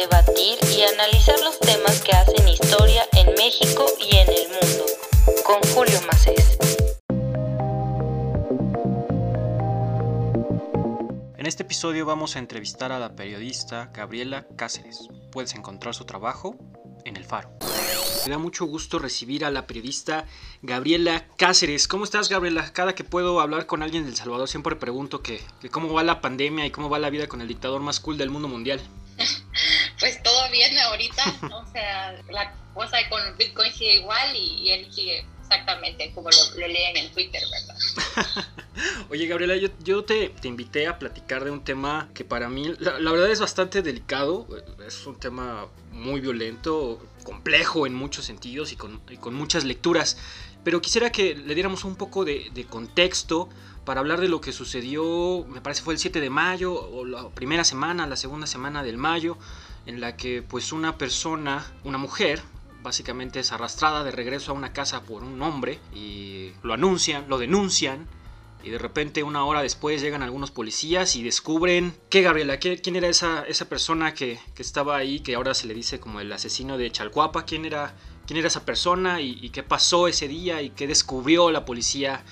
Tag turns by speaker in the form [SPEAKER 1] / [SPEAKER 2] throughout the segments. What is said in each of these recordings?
[SPEAKER 1] debatir y analizar los temas que hacen historia en México y en el mundo. Con Julio Macés.
[SPEAKER 2] En este episodio vamos a entrevistar a la periodista Gabriela Cáceres. Puedes encontrar su trabajo en El Faro. Me da mucho gusto recibir a la periodista Gabriela Cáceres. ¿Cómo estás, Gabriela? Cada que puedo hablar con alguien del Salvador siempre pregunto que, que cómo va la pandemia y cómo va la vida con el dictador más cool del mundo mundial.
[SPEAKER 3] Pues todo bien ahorita, o sea, la cosa con Bitcoin sigue igual y, él sigue exactamente como lo, leen en Twitter, ¿verdad?
[SPEAKER 2] Oye, Gabriela, yo, te, invité a platicar de un tema que para mí, la, verdad es bastante delicado, es un tema muy violento, complejo en muchos sentidos y con, muchas lecturas, pero quisiera que le diéramos un poco de, de contexto para hablar de lo que sucedió, me parece fue el 7 de mayo, o la primera semana, la segunda semana del mayo, en la que pues una persona, una mujer, básicamente es arrastrada de regreso a una casa por un hombre y lo anuncian, lo denuncian y de repente una hora después llegan algunos policías y descubren que Gabriela, ¿quién era esa, esa persona que, estaba ahí, que ahora se le dice como el asesino de Chalcuapa? ¿Quién era, quién era esa persona y qué pasó ese día y qué descubrió la policía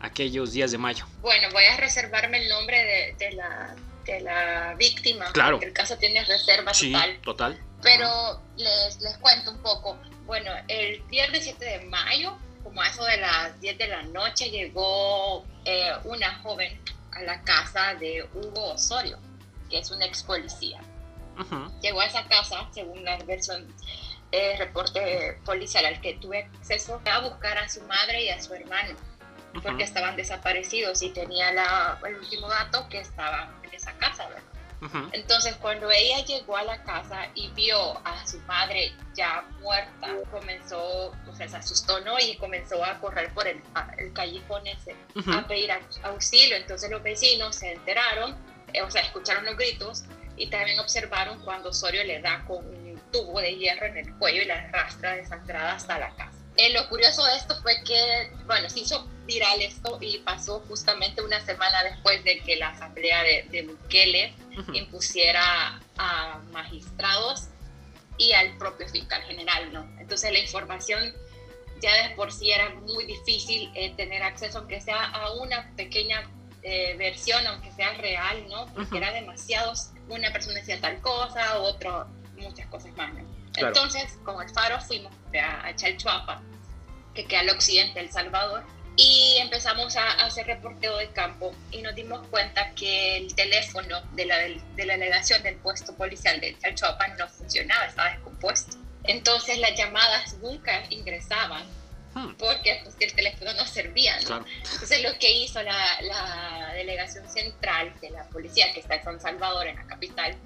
[SPEAKER 2] aquellos días de mayo.
[SPEAKER 3] Bueno, voy a reservarme el nombre de, la, de la víctima.
[SPEAKER 2] Claro.
[SPEAKER 3] El caso tiene reserva
[SPEAKER 2] sí,
[SPEAKER 3] total.
[SPEAKER 2] total.
[SPEAKER 3] Pero les, les cuento un poco. Bueno, el viernes 7 de mayo, como a eso de las 10 de la noche, llegó eh, una joven a la casa de Hugo Osorio, que es un ex policía. Llegó a esa casa, según la versión eh, reporte policial al que tuve acceso, a buscar a su madre y a su hermano porque estaban desaparecidos y tenía la, el último dato que estaba en esa casa, ¿verdad? Entonces, cuando ella llegó a la casa y vio a su madre ya muerta, comenzó, o sea, se asustó, ¿no? Y comenzó a correr por el, el callejón ese a pedir auxilio. Entonces, los vecinos se enteraron, eh, o sea, escucharon los gritos y también observaron cuando Osorio le da con un tubo de hierro en el cuello y la arrastra desangrada hasta la casa. Eh, lo curioso de esto fue que, bueno, se hizo viral esto y pasó justamente una semana después de que la asamblea de, de Bukele impusiera a magistrados y al propio fiscal general, ¿no? Entonces la información ya de por sí era muy difícil eh, tener acceso, aunque sea a una pequeña eh, versión, aunque sea real, ¿no? Porque era demasiado, una persona decía tal cosa, otro, muchas cosas más, ¿no? Entonces, con el Faro fuimos a, Chalchuapa, que queda al occidente de El Salvador, y empezamos a, hacer reporteo de campo y nos dimos cuenta que el teléfono de la, de la delegación del puesto policial de Chalchuapa no funcionaba, estaba descompuesto. Entonces las llamadas nunca ingresaban hmm. porque pues, el teléfono no servía. Entonces lo que hizo la, la, delegación central de la policía que está en San Salvador, en la capital,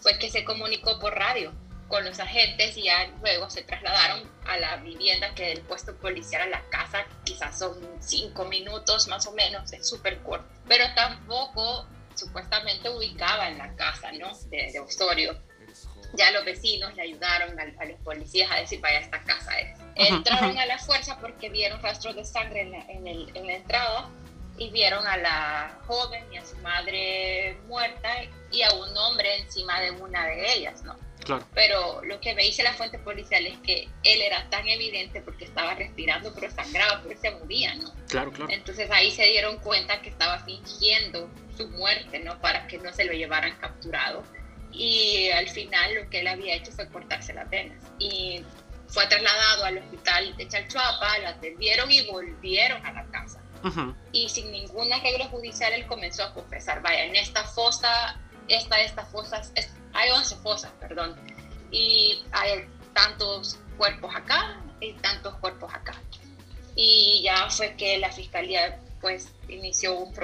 [SPEAKER 3] fue que se comunicó por radio con los agentes y ya luego se trasladaron a la vivienda que del puesto policial a la casa quizás son cinco minutos más o menos, es súper corto, pero tampoco supuestamente ubicaba en la casa ¿no? de, de Osorio. Ya los vecinos le ayudaron a, los policías a decir, vaya, esta casa es. Entraron a la fuerza porque vieron rastros de sangre en la, en, el, en la entrada y vieron a la joven y a su madre muerta y a un hombre encima de una de ellas, ¿no? Pero lo que me dice la fuente policial es que él era tan evidente porque estaba respirando, pero sangraba, pero se movía, ¿no?
[SPEAKER 2] Claro, claro.
[SPEAKER 3] Entonces ahí se dieron cuenta que estaba fingiendo su muerte, ¿no? Para que no se lo llevaran capturado. Y al final lo que él había hecho fue cortarse las venas. Y fue trasladado al hospital de Chalchuapa, lo atendieron y volvieron a la casa. Y sin ningún arreglo judicial él comenzó a confesar, vaya, en esta fosa, esta, esta fosa, hay 11 fosas, perdón, y hay tantos cuerpos acá y tantos cuerpos acá. Y ya fue que la fiscalía pues inició un,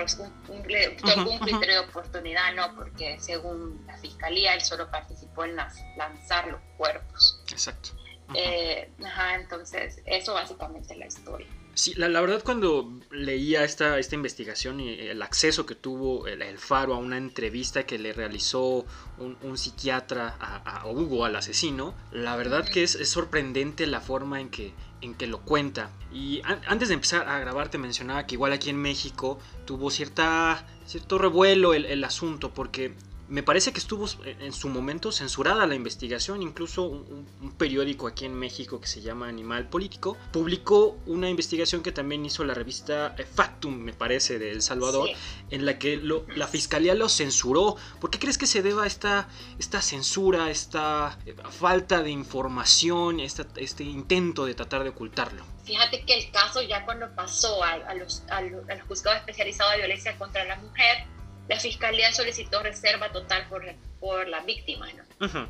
[SPEAKER 3] un, criterio de oportunidad, ¿no? Porque según la fiscalía él solo participó en lanzar los cuerpos.
[SPEAKER 2] Exacto.
[SPEAKER 3] Eh, ajá, entonces eso básicamente es la historia.
[SPEAKER 2] Sí, la, verdad cuando leía esta, esta investigación y el acceso que tuvo el, Faro a una entrevista que le realizó un, psiquiatra a, Hugo, al asesino, la verdad que es, sorprendente la forma en que, en que lo cuenta. Y antes de empezar a grabar te mencionaba que igual aquí en México tuvo cierta, cierto revuelo el, el asunto porque me parece que estuvo en su momento censurada la investigación, incluso un, periódico aquí en México que se llama Animal Político publicó una investigación que también hizo la revista Factum, me parece, de El Salvador, en la que la fiscalía lo censuró. ¿Por qué crees que se deba esta, esta censura, esta eh, falta de información, este intento de tratar de ocultarlo?
[SPEAKER 3] Fíjate que el caso ya cuando pasó a, los, al juzgado especializado de violencia contra la mujer, la fiscalía solicitó reserva total por, por la víctima, ¿no?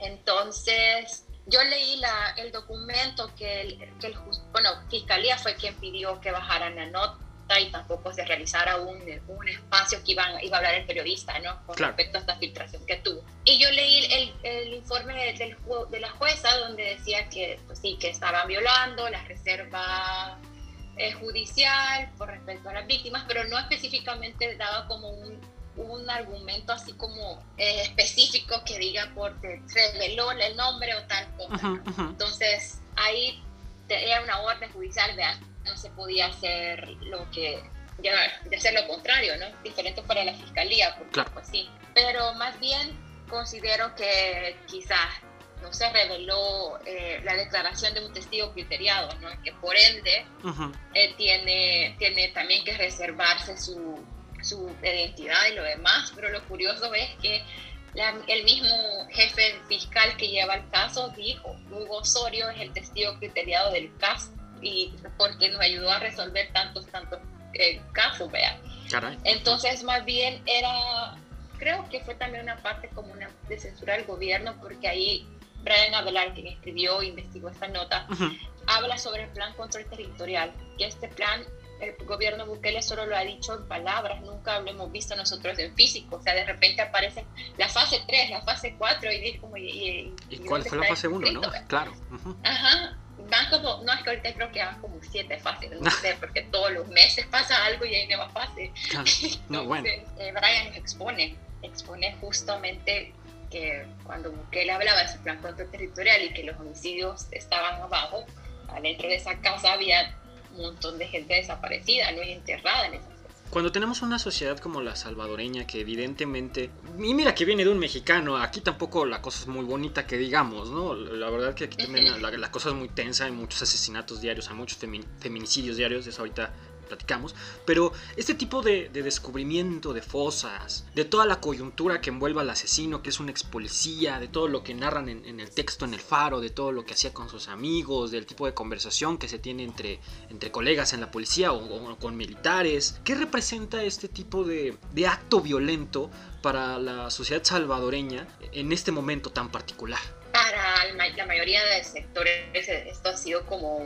[SPEAKER 3] Entonces, yo leí la, el documento que el, que el, bueno, fiscalía fue quien pidió que bajaran la nota y tampoco se realizara un, un espacio que iba, iba a hablar el periodista, ¿no? Con respecto a esta filtración que tuvo. Y yo leí el, el informe del, de la jueza donde decía que, pues sí, que estaban violando la reserva eh, judicial por respecto a las víctimas, pero no específicamente daba como un, un argumento así como eh, específico que diga porque reveló el nombre o tal cosa. Entonces ahí era una orden judicial, vean, no se podía hacer lo que de hacer lo contrario, ¿no? Diferente para la fiscalía, porque claro. pues sí. Pero más bien considero que quizás no se reveló eh, la declaración de un testigo criteriado, ¿no? que por ende tiene, tiene también que reservarse su, su identidad y lo demás, pero lo curioso es que el mismo jefe fiscal que lleva el caso dijo, Hugo Osorio es el testigo criteriado del caso y porque nos ayudó a resolver tantos, tantos eh, casos, vea. Entonces, más bien era, creo que fue también una parte como una de censura del gobierno, porque ahí Brian Avelar, quien escribió e investigó esta nota, habla sobre el plan control territorial, que este plan el gobierno Bukele solo lo ha dicho en palabras, nunca lo hemos visto nosotros en físico, o sea, de repente aparece la fase 3, la fase 4 y como...
[SPEAKER 2] ¿Y, cuál fue la fase 1, no? Claro.
[SPEAKER 3] Ajá, van como, no es que ahorita creo que van como siete fases, no sé, porque todos los meses pasa algo y hay nueva fase. no, bueno. Eh, Brian expone, expone justamente que cuando Bukele hablaba de su plan territorial y que los homicidios estaban abajo, adentro de esa casa había un montón de gente desaparecida, no y enterrada en esa
[SPEAKER 2] cuando tenemos una sociedad como la salvadoreña que evidentemente... Y mira que viene de un mexicano, aquí tampoco la cosa es muy bonita que digamos, ¿no? La verdad que aquí también la, la cosa es muy tensa, hay muchos asesinatos diarios, hay muchos feminicidios diarios, eso ahorita platicamos, pero este tipo de, descubrimiento de fosas, de toda la coyuntura que envuelve al asesino, que es un ex policía, de todo lo que narran en, el texto en el faro, de todo lo que hacía con sus amigos, del tipo de conversación que se tiene entre, entre colegas en la policía o, con militares, ¿qué representa este tipo de, de acto violento para la sociedad salvadoreña en este momento tan particular?
[SPEAKER 3] Para la mayoría de sectores esto ha sido como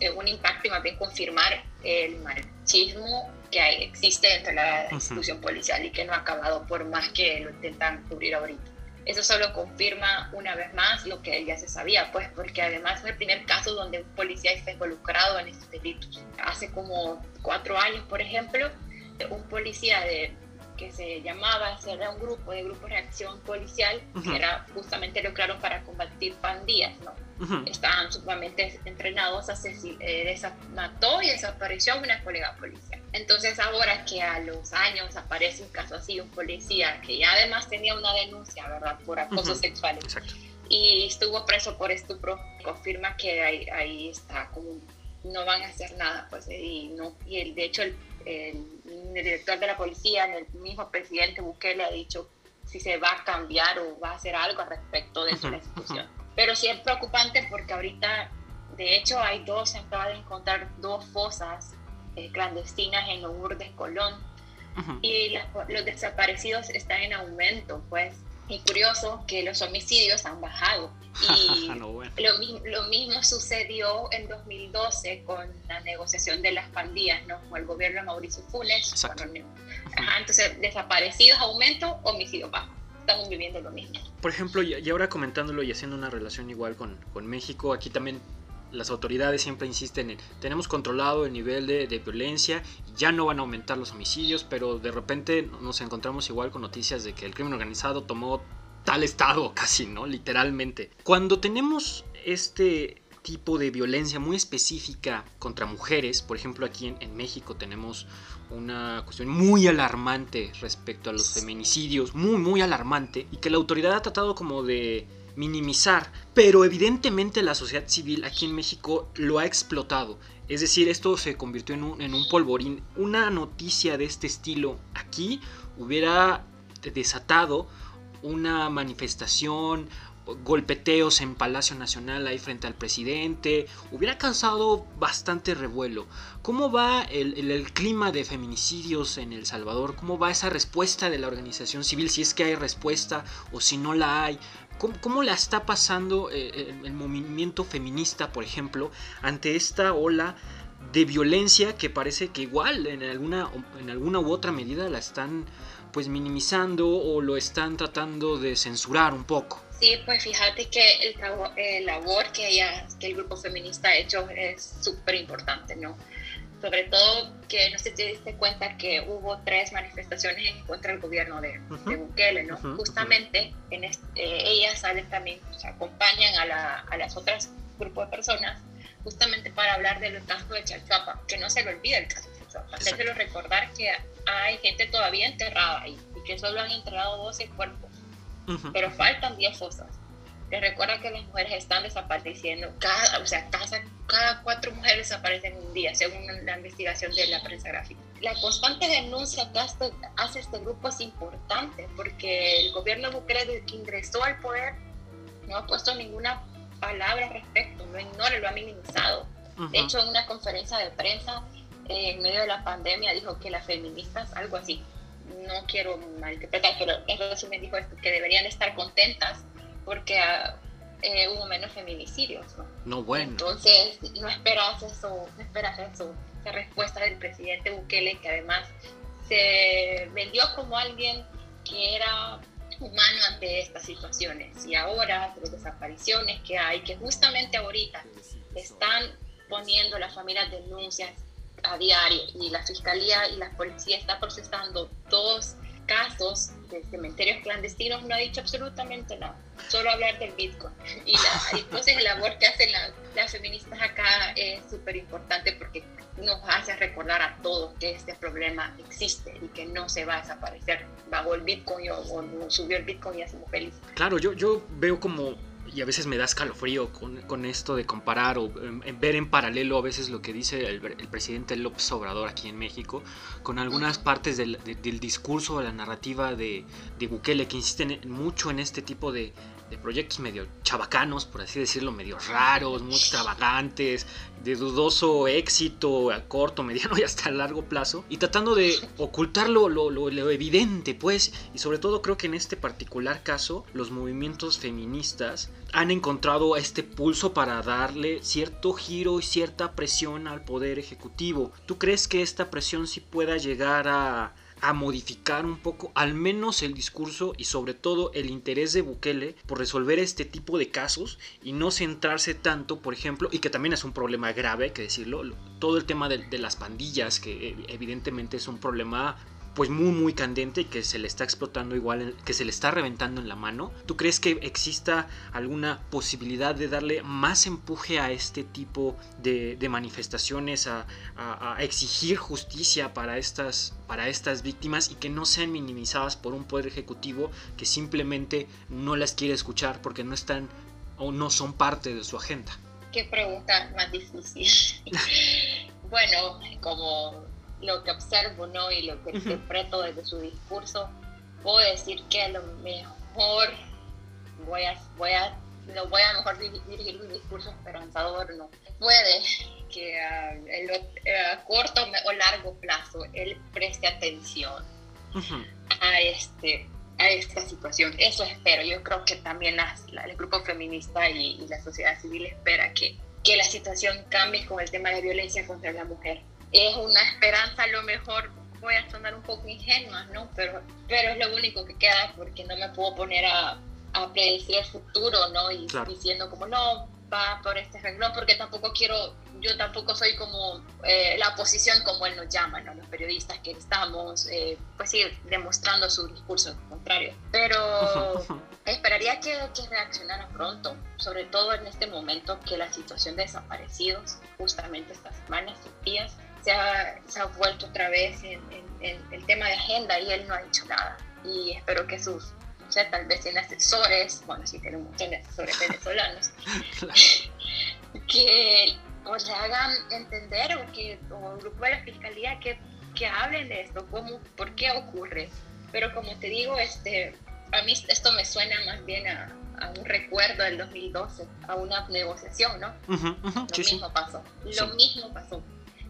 [SPEAKER 3] eh, un impacto y más bien confirmar el machismo que hay, existe dentro de la institución policial y que no ha acabado por más que lo intentan cubrir ahorita. Eso solo confirma una vez más lo que ya se sabía, pues porque además es el primer caso donde un policía está involucrado en estos delitos. Hace como cuatro años, por ejemplo, un policía de que se llamaba, era un grupo de grupo de acción policial, que era justamente lo claro para combatir pandillas, ¿no? Estaban sumamente entrenados, eh, mató y desapareció una colega policía. Entonces ahora que a los años aparece un caso así, un policía que ya además tenía una denuncia, ¿verdad?, por acoso sexual. Y estuvo preso por estupro, confirma que ahí, ahí está como no van a hacer nada, pues, y, no, y el, de hecho el el, director de la policía, el mismo presidente Bukele ha dicho si se va a cambiar o va a hacer algo respecto de esa institución. Pero sí es preocupante porque ahorita, de hecho, hay dos, se acaba de encontrar dos fosas eh, clandestinas en Lourdes, Colón, y los desaparecidos están en aumento, pues. Y curioso que los homicidios han bajado. Y lo, lo, mismo sucedió en 2012 con la negociación de las pandillas, ¿no? Con el gobierno de Mauricio Funes. entonces, desaparecidos aumento, homicidios bajo. Estamos viviendo lo mismo.
[SPEAKER 2] Por ejemplo, y ahora comentándolo y haciendo una relación igual con, con México, aquí también las autoridades siempre insisten en tenemos controlado el nivel de, violencia, ya no van a aumentar los homicidios, pero de repente nos encontramos igual con noticias de que el crimen organizado tomó tal estado casi, ¿no? Literalmente. Cuando tenemos este tipo de violencia muy específica contra mujeres. Por ejemplo, aquí en, México tenemos una cuestión muy alarmante respecto a los feminicidios, muy, muy alarmante, y que la autoridad ha tratado como de minimizar, pero evidentemente la sociedad civil aquí en México lo ha explotado. Es decir, esto se convirtió en un, en un polvorín. Una noticia de este estilo aquí hubiera desatado una manifestación, golpeteos en Palacio Nacional ahí frente al presidente, hubiera causado bastante revuelo. ¿Cómo va el, clima de feminicidios en El Salvador? ¿Cómo va esa respuesta de la organización civil? Si es que hay respuesta o si no la hay. ¿Cómo, la está pasando eh, el, movimiento feminista, por ejemplo, ante esta ola de violencia que parece que igual en alguna, en alguna u otra medida la están pues minimizando o lo están tratando de censurar un poco?
[SPEAKER 3] Sí, pues fíjate que el, labor que, ella, que el grupo feminista ha hecho es súper importante, ¿no? Sobre todo que no sé si te diste cuenta que hubo tres manifestaciones en contra del gobierno de, Bukele, ¿no? Justamente en eh, ellas salen también, o sea, acompañan a, la, a las otras grupos de personas justamente para hablar del caso de Chalchuapa, que no se le olvide el caso de Chalchuapa, hacérselo recordar que hay gente todavía enterrada ahí y que solo han enterrado 12 cuerpos pero faltan 10 fosas. Les recuerda que las mujeres están desapareciendo, cada, o sea, cada, cada cuatro mujeres desaparecen un día, según la investigación de la prensa gráfica. La constante denuncia que hace, hace este grupo es importante porque el gobierno Bukele que ingresó al poder no ha puesto ninguna palabra al respecto, no ignora, lo ha minimizado. De hecho, en una conferencia de prensa en medio de la pandemia dijo que las feministas, algo así, no quiero malinterpretar, pero en resumen dijo esto, que deberían estar contentas porque ah, eh, hubo menos feminicidios. ¿no?
[SPEAKER 2] no, bueno.
[SPEAKER 3] Entonces, no esperas eso, no esperas eso, esa respuesta del presidente Bukele, que además se vendió como alguien que era humano ante estas situaciones. Y ahora, las desapariciones que hay, que justamente ahorita están poniendo las familias denuncias a diario y la fiscalía y la policía está procesando dos casos de cementerios clandestinos no ha dicho absolutamente nada, solo hablar del Bitcoin. Y la, entonces el labor que hacen las feministas acá es súper importante porque nos hace recordar a todos que este problema existe y que no se va a desaparecer bajo el Bitcoin o, o subió el Bitcoin y hacemos feliz.
[SPEAKER 2] Claro, yo, yo veo como y a veces me da escalofrío con, con esto de comparar o ver en paralelo a veces lo que dice el, presidente López Obrador aquí en México con algunas partes del, del discurso o la narrativa de, de, Bukele que insisten mucho en este tipo de, de proyectos medio chabacanos, por así decirlo, medio raros, muy extravagantes, de dudoso éxito a corto, mediano y hasta largo plazo, y tratando de ocultar lo, lo, lo, evidente, pues, y sobre todo creo que en este particular caso, los movimientos feministas han encontrado este pulso para darle cierto giro y cierta presión al poder ejecutivo. ¿Tú crees que esta presión sí pueda llegar a a modificar un poco al menos el discurso y sobre todo el interés de Bukele por resolver este tipo de casos y no centrarse tanto, por ejemplo, y que también es un problema grave, hay que decirlo, todo el tema de, de las pandillas, que eh, evidentemente es un problema pues muy muy candente y que se le está explotando igual, que se le está reventando en la mano. ¿Tú crees que exista alguna posibilidad de darle más empuje a este tipo de, manifestaciones, a, exigir justicia para estas, para estas víctimas y que no sean minimizadas por un poder ejecutivo que simplemente no las quiere escuchar porque no están o no son parte de su agenda?
[SPEAKER 3] Qué pregunta más difícil. bueno, como lo que observo ¿no? y lo que interpreto desde su discurso, puedo decir que a lo mejor voy a, voy a, no voy a mejor dirigir un discurso esperanzador, no. Puede que a, a corto o largo plazo él preste atención a, este, a esta situación. Eso espero. Yo creo que también el grupo feminista y, y la sociedad civil espera que, que la situación cambie con el tema de violencia contra la mujer es una esperanza, a lo mejor voy a sonar un poco ingenua, ¿no? Pero, pero es lo único que queda porque no me puedo poner a, a predecir el futuro, ¿no? Y diciendo como, no, va por este renglón, porque tampoco quiero, yo tampoco soy como eh, la oposición como él nos llama, ¿no? Los periodistas que estamos, eh, pues sí, demostrando su discurso contrario. Pero esperaría que, que reaccionara pronto, sobre todo en este momento que la situación de desaparecidos, justamente estas semanas, estos días, se ha, se ha vuelto otra vez en, en, el tema de agenda y él no ha dicho nada. Y espero que sus, o sea, tal vez en asesores, bueno, sí tenemos muchos asesores venezolanos, que o le hagan entender o que o el grupo de la fiscalía que, que hablen de esto, cómo, por qué ocurre. Pero como te digo, este, a mí esto me suena más bien a, a un recuerdo del 2012, a una negociación, ¿no? lo mismo pasó, lo mismo pasó.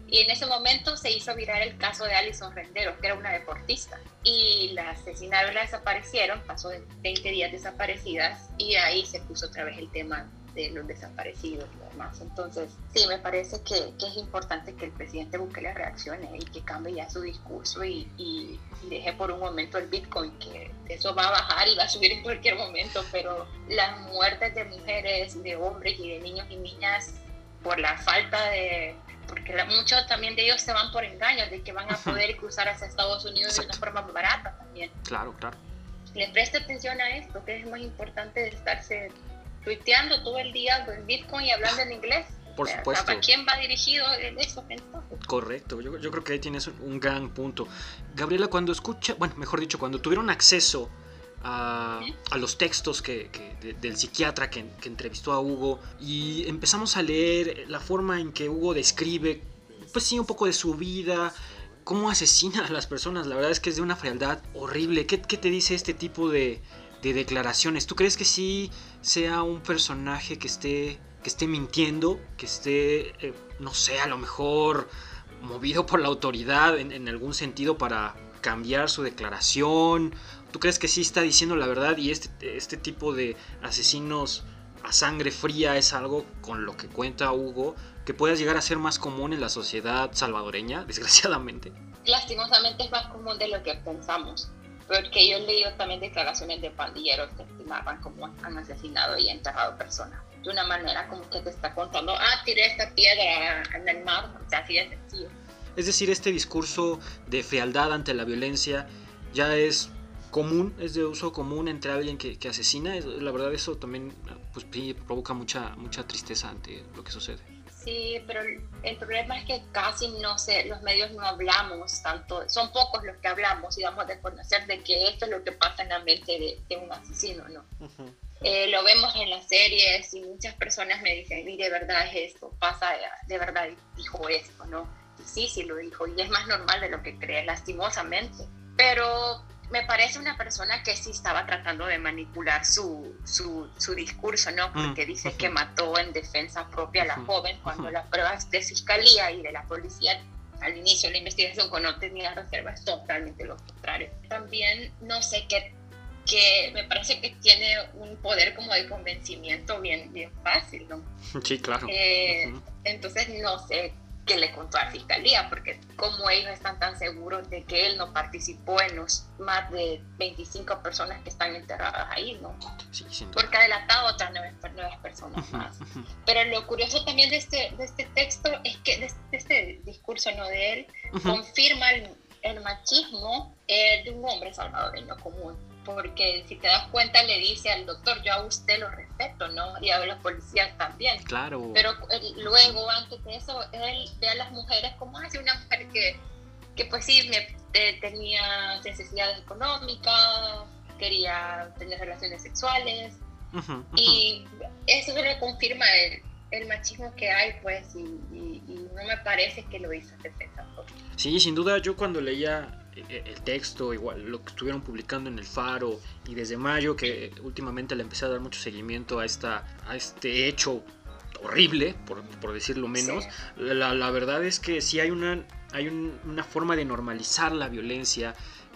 [SPEAKER 3] Y en ese momento se hizo virar el caso de Alison Rendero, que era una deportista. Y la asesinaron, la desaparecieron, pasó de 20 días desaparecidas y ahí se puso otra vez el tema de los desaparecidos y demás. Entonces, sí, me parece que, que, es importante que el presidente Bukele reaccione y que cambie ya su discurso y, y, deje por un momento el Bitcoin, que eso va a bajar y va a subir en cualquier momento, pero las muertes de mujeres, de hombres y de niños y niñas por la falta de porque muchos también de ellos se van por engaños de que van a poder cruzar hacia Estados Unidos de una forma barata también.
[SPEAKER 2] Claro, claro.
[SPEAKER 3] Les preste atención a esto, que es más importante de estarse tuiteando todo el día con Bitcoin y hablando en inglés.
[SPEAKER 2] Por supuesto.
[SPEAKER 3] ¿Para quién va dirigido eso
[SPEAKER 2] Correcto, yo, yo creo que ahí tienes un gran punto. Gabriela, cuando escucha, bueno, mejor dicho, cuando tuvieron acceso a, los textos que, del psiquiatra que, entrevistó a Hugo y empezamos a leer la forma en que Hugo describe, pues sí, un poco de su vida, cómo asesina a las personas. La verdad es que es de una frialdad horrible. ¿Qué, qué te dice este tipo de, de, declaraciones? ¿Tú crees que sí sea un personaje que esté, que esté mintiendo, que esté, eh, no sé, a lo mejor movido por la autoridad en algún sentido para cambiar su declaración ¿Tú crees que sí está diciendo la verdad y este, este tipo de asesinos a sangre fría es algo con lo que cuenta Hugo que pueda llegar a ser más común en la sociedad salvadoreña, desgraciadamente?
[SPEAKER 3] Lastimosamente es más común de lo que pensamos, porque yo he leído también declaraciones de pandilleros que estimaban cómo han asesinado y enterrado personas. De una manera como que te está contando, ah, tiré esta piedra en el mar, o sea, así de sencillo.
[SPEAKER 2] Es decir, este discurso de fealdad ante la violencia ya es común, es de uso común entre alguien que, que asesina. La verdad eso también pues, provoca mucha, mucha tristeza ante lo que sucede.
[SPEAKER 3] Sí, pero el problema es que casi no sé, los medios no hablamos tanto, son pocos los que hablamos y damos de conocer de que esto es lo que pasa en la mente de, de un asesino, ¿no? eh, lo vemos en las series y muchas personas me dicen, y de verdad es esto, pasa, de verdad dijo esto, ¿no? Y sí, sí lo dijo, y es más normal de lo que crees, lastimosamente. Pero me parece una persona que sí estaba tratando de manipular su, su, su discurso, ¿no? Porque mm, dice que mató en defensa propia a la joven cuando las pruebas de fiscalía y de la policía al inicio de la investigación cuando no tenía reservas totalmente lo contrario. También no sé qué que me parece que tiene un poder como de convencimiento bien, bien fácil, ¿no?
[SPEAKER 2] Sí, claro.
[SPEAKER 3] Eh, entonces no sé que le contó a la fiscalía, porque como ellos están tan seguros de que él no participó en los más de 25 personas que están enterradas ahí, ¿no?
[SPEAKER 2] Sí,
[SPEAKER 3] porque ha delatado a otras nueve, personas más. Pero lo curioso también de este, de este texto es que, de este, discurso ¿no? de él, confirma el, el machismo eh, de un hombre salvadoreño común porque si te das cuenta le dice al doctor, yo a usted lo respeto, ¿no? Y a los policías también.
[SPEAKER 2] Claro.
[SPEAKER 3] Pero luego, antes de eso, él ve a las mujeres como hace una mujer que, que pues sí, me, tenía necesidades económicas, quería tener relaciones sexuales, y eso le confirma el, el, machismo que hay, pues, y, y, no me parece que lo hizo defensa.
[SPEAKER 2] Sí, sin duda, yo cuando leía eh, el texto, igual lo que estuvieron publicando en el Faro y desde mayo que últimamente le empecé a dar mucho seguimiento a, esta, a este hecho horrible, por, por decirlo menos, la, la, verdad es que sí hay una, hay una forma de normalizar la violencia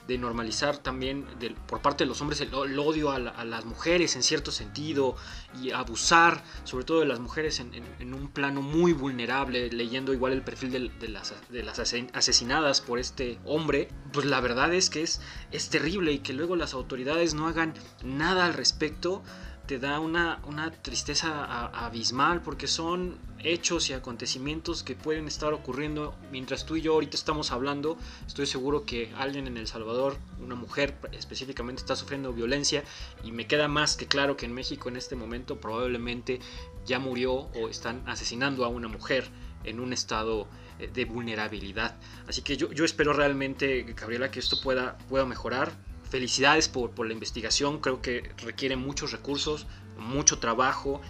[SPEAKER 2] de normalizar también por parte de los hombres el, odio a, las mujeres en cierto sentido y abusar sobre todo de las mujeres en, un plano muy vulnerable, leyendo igual el perfil de, las, de, las, asesinadas por este hombre, pues la verdad es que es, es terrible y que luego las autoridades no hagan nada al respecto te da una, una tristeza abismal porque son hechos y acontecimientos que pueden estar ocurriendo mientras tú y yo ahorita estamos hablando. Estoy seguro que alguien en El Salvador, una mujer específicamente, está sufriendo violencia y me queda más que claro que en México en este momento probablemente ya murió o están asesinando a una mujer en un estado eh, de vulnerabilidad. Así que yo, yo espero realmente, Gabriela, que esto pueda, pueda mejorar. Felicidades por, por la investigación, creo que requiere muchos recursos, mucho trabajo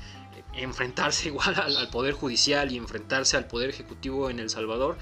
[SPEAKER 2] enfrentarse igual al, Poder Judicial y enfrentarse al Poder Ejecutivo en El Salvador,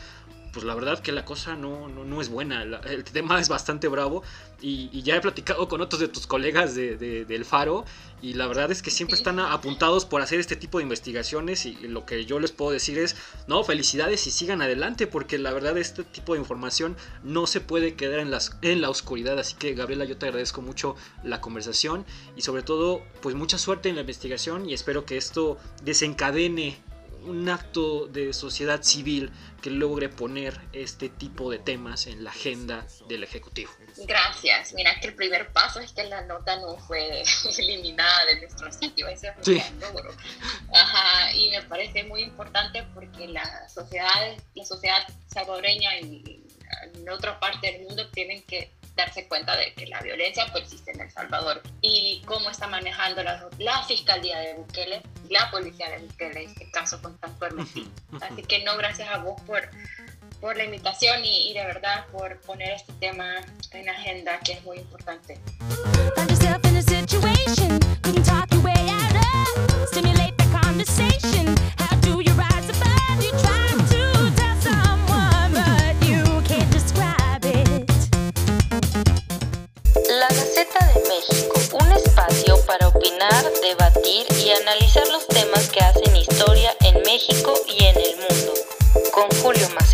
[SPEAKER 2] pues la verdad que la cosa no, no, es buena. el tema es bastante bravo y, ya he platicado con otros de tus colegas de, del Faro y la verdad es que siempre están apuntados por hacer este tipo de investigaciones y lo que yo les puedo decir es, no, felicidades y sigan adelante porque la verdad este tipo de información no se puede quedar en, las, en la oscuridad. Así que Gabriela, yo te agradezco mucho la conversación y sobre todo, pues mucha suerte en la investigación y espero que esto desencadene un acto de sociedad civil que logre poner este tipo de temas en la agenda del Ejecutivo.
[SPEAKER 3] Gracias. Mira que el primer paso es que la nota no fue eliminada de nuestro sitio. Ese fue un logro. Ajá, y me parece muy importante porque la sociedad, la sociedad salvadoreña y en otra parte del mundo tienen que darse cuenta de que la violencia persiste en El Salvador y cómo está manejando la, la fiscalía de Bukele, la policía de en este caso con tanto hermetismo. Así que no, gracias a vos por, por la invitación y, y, de verdad por poner este tema en agenda que es muy importante.
[SPEAKER 1] Debatir y analizar los temas que hacen historia en México y en el mundo. Con Julio Macés.